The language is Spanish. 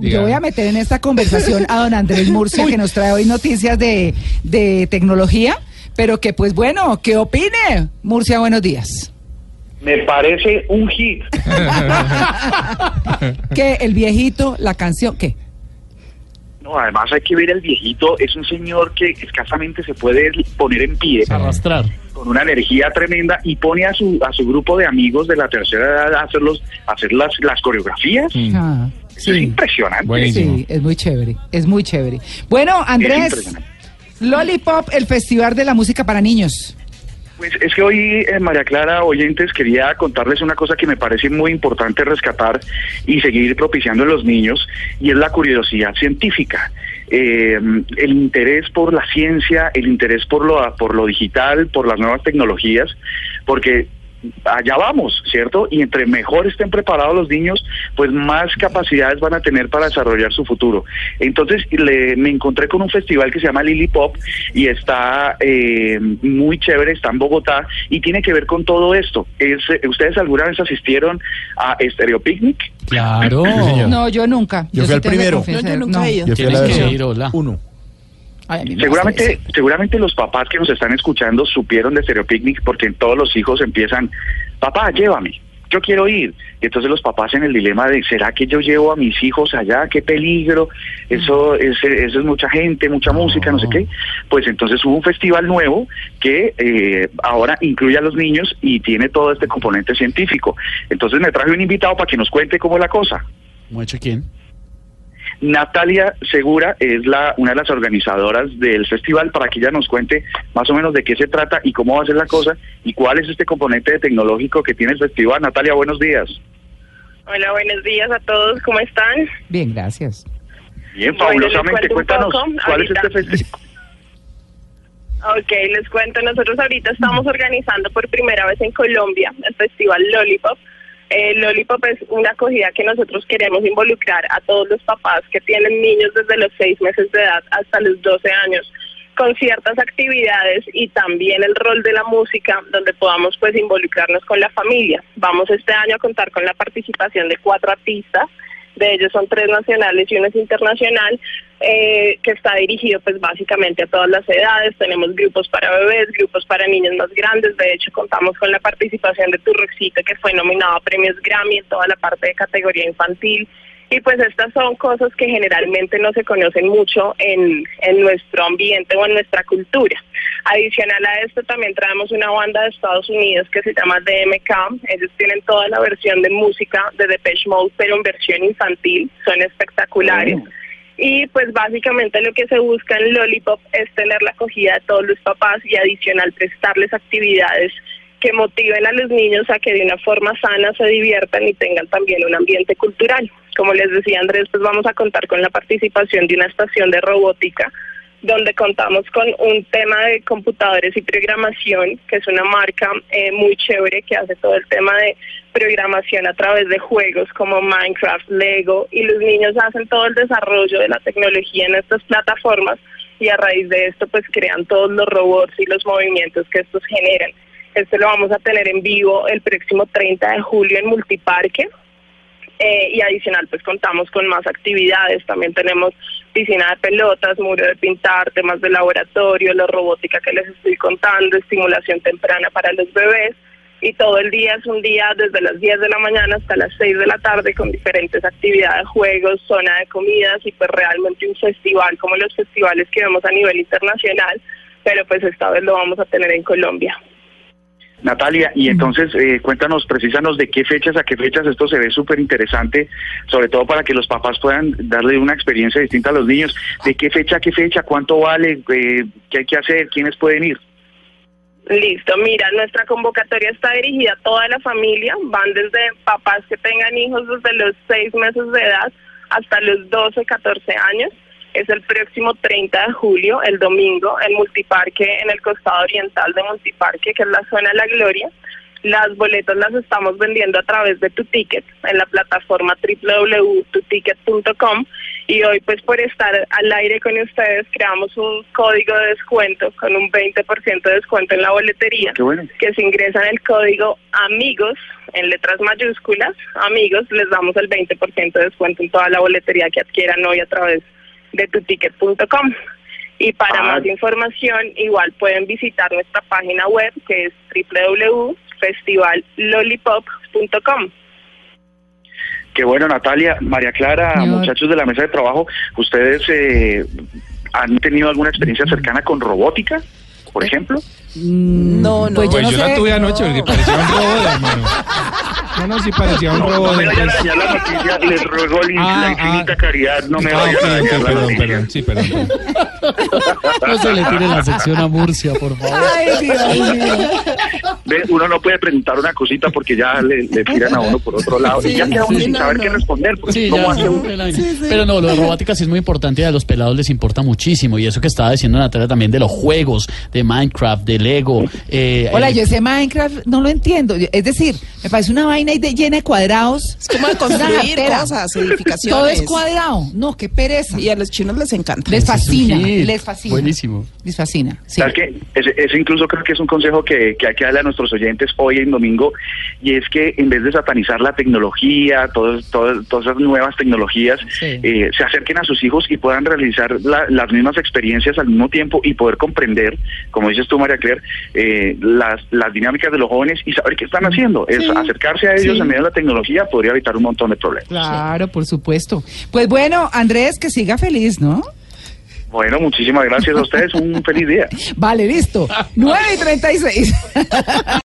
Yo voy a meter en esta conversación a don Andrés Murcia, que nos trae hoy noticias de, de tecnología, pero que pues bueno, ¿qué opine? Murcia, buenos días. Me parece un hit. Que el viejito, la canción, ¿qué? No, además hay que ver el viejito, es un señor que escasamente se puede poner en pie. Arrastrar. Con una energía tremenda y pone a su a su grupo de amigos de la tercera edad a hacer, los, a hacer las, las coreografías. Ah, Es impresionante. Buenísimo. Sí, es muy chévere, es muy chévere. Bueno, Andrés. Lollipop, el festival de la música para niños. Pues es que hoy, eh, María Clara, oyentes, quería contarles una cosa que me parece muy importante rescatar y seguir propiciando en los niños, y es la curiosidad científica. Eh, el interés por la ciencia, el interés por lo, por lo digital, por las nuevas tecnologías, porque allá vamos, ¿cierto? Y entre mejor estén preparados los niños, pues más capacidades van a tener para desarrollar su futuro. Entonces le, me encontré con un festival que se llama Lily Pop y está eh, muy chévere, está en Bogotá y tiene que ver con todo esto. Es, eh, ¿Ustedes alguna vez asistieron a Stereo Picnic? Claro. Sí. No, yo nunca. Yo fui sí al tengo que primero. No, yo nunca no. he ido. Yo fui a la que versión ir, hola. uno. Ay, Seguramente, seguramente los papás que nos están escuchando supieron de Stereo Picnic porque todos los hijos empiezan, papá, llévame, yo quiero ir. Y entonces los papás en el dilema de, ¿será que yo llevo a mis hijos allá? ¡Qué peligro! Eso es, eso es mucha gente, mucha música, no sé qué. Pues entonces hubo un festival nuevo que eh, ahora incluye a los niños y tiene todo este componente científico. Entonces me traje un invitado para que nos cuente cómo es la cosa. ¿Mucho quién? Natalia Segura es la una de las organizadoras del festival para que ella nos cuente más o menos de qué se trata y cómo va a ser la cosa y cuál es este componente tecnológico que tiene el festival. Natalia, buenos días. Hola, buenos días a todos, ¿cómo están? Bien, gracias. Bien, Bueno, fabulosamente. Cuéntanos, poco ¿cuál es este festival? Ok, les cuento, nosotros ahorita estamos organizando por primera vez en Colombia el festival Lollipop. Eh, Lollipop es una acogida que nosotros queremos involucrar a todos los papás que tienen niños desde los seis meses de edad hasta los 12 años con ciertas actividades y también el rol de la música donde podamos pues involucrarnos con la familia. Vamos este año a contar con la participación de cuatro artistas, de ellos son tres nacionales y uno es internacional, eh, que está dirigido pues básicamente a todas las edades, tenemos grupos para bebés, grupos para niños más grandes, de hecho contamos con la participación de Turroxito que fue nominado a premios Grammy en toda la parte de categoría infantil, y pues estas son cosas que generalmente no se conocen mucho en, en nuestro ambiente o en nuestra cultura. Adicional a esto también traemos una banda de Estados Unidos que se llama DMK. Ellos tienen toda la versión de música de Depeche Mode, pero en versión infantil. Son espectaculares. Y pues básicamente lo que se busca en Lollipop es tener la acogida de todos los papás y adicional prestarles actividades que motiven a los niños a que de una forma sana se diviertan y tengan también un ambiente cultural. Como les decía Andrés, pues vamos a contar con la participación de una estación de robótica donde contamos con un tema de computadores y programación, que es una marca eh, muy chévere que hace todo el tema de programación a través de juegos como Minecraft, Lego, y los niños hacen todo el desarrollo de la tecnología en estas plataformas y a raíz de esto pues crean todos los robots y los movimientos que estos generan. Esto lo vamos a tener en vivo el próximo 30 de julio en Multiparque. Eh, y adicional, pues contamos con más actividades. También tenemos piscina de pelotas, muro de pintar, temas de laboratorio, la robótica que les estoy contando, estimulación temprana para los bebés. Y todo el día es un día desde las 10 de la mañana hasta las 6 de la tarde con diferentes actividades, juegos, zona de comidas y pues realmente un festival como los festivales que vemos a nivel internacional, pero pues esta vez lo vamos a tener en Colombia. Natalia, y entonces eh, cuéntanos, precisanos de qué fechas a qué fechas esto se ve súper interesante, sobre todo para que los papás puedan darle una experiencia distinta a los niños. ¿De qué fecha a qué fecha? ¿Cuánto vale? Eh, ¿Qué hay que hacer? ¿Quiénes pueden ir? Listo, mira, nuestra convocatoria está dirigida a toda la familia, van desde papás que tengan hijos desde los seis meses de edad hasta los 12, 14 años. Es el próximo 30 de julio, el domingo, en Multiparque, en el costado oriental de Multiparque, que es la zona de la Gloria. Las boletas las estamos vendiendo a través de tu ticket en la plataforma www.tuticket.com y hoy pues por estar al aire con ustedes creamos un código de descuento con un 20% de descuento en la boletería Qué bueno. que si ingresan el código amigos en letras mayúsculas, amigos, les damos el 20% de descuento en toda la boletería que adquieran hoy a través de tuticket.com. Y para Ah. más información, igual pueden visitar nuestra página web que es www.festivalollipop.com. Qué bueno, Natalia, María Clara, Señor. muchachos de la mesa de trabajo, ¿ustedes eh, han tenido alguna experiencia cercana con robótica, por ejemplo? No, no. Pues yo Pues no yo sé. la tuve anoche porque parecía un robot, hermano. No, no, sí parecía un robot. No me vayan a dañar la noticia, les ruego la Ah, la infinita ah. caridad, no me Ah, vayan a dañar la perdón, perdón, sí, perdón. perdón. No se le tire la sección a Murcia, por favor. Ay, Dios mío. Ve, Uno no puede preguntar una cosita porque ya le, le tiran a uno por otro lado y ya queda uno sí, sin no, saber no. qué responder. Pero no, lo de robótica sí es muy importante y a los pelados les importa muchísimo. Y eso que estaba diciendo Natalia también de los juegos, de Minecraft, de Lego. eh, Hola, eh, yo ese Minecraft no lo entiendo. Es decir, me parece una vaina ahí de, llena de cuadrados. Es como de construir cosas, edificaciones. Todo es cuadrado. No, qué pereza. Y a los chinos les encanta. Les es fascina, les fascina. Buenísimo. Les fascina. Sí. ¿Sabes qué? Ese, ese incluso creo que es un consejo que, que hay que darle a nuestros oyentes hoy en domingo, y es que en vez de satanizar la tecnología, todas, todas, todas esas nuevas tecnologías, Sí. eh, se acerquen a sus hijos y puedan realizar la- las mismas experiencias al mismo tiempo y poder comprender, como dices tú, María Claire, eh, las, las dinámicas de los jóvenes y saber qué están haciendo. Es acercarse a ellos Sí. en medio de la tecnología podría evitar un montón de problemas. Claro, por supuesto. Pues bueno, Andrés, que siga feliz, ¿no? Bueno, muchísimas gracias a ustedes. Un feliz día. Vale, listo. 9 y 36.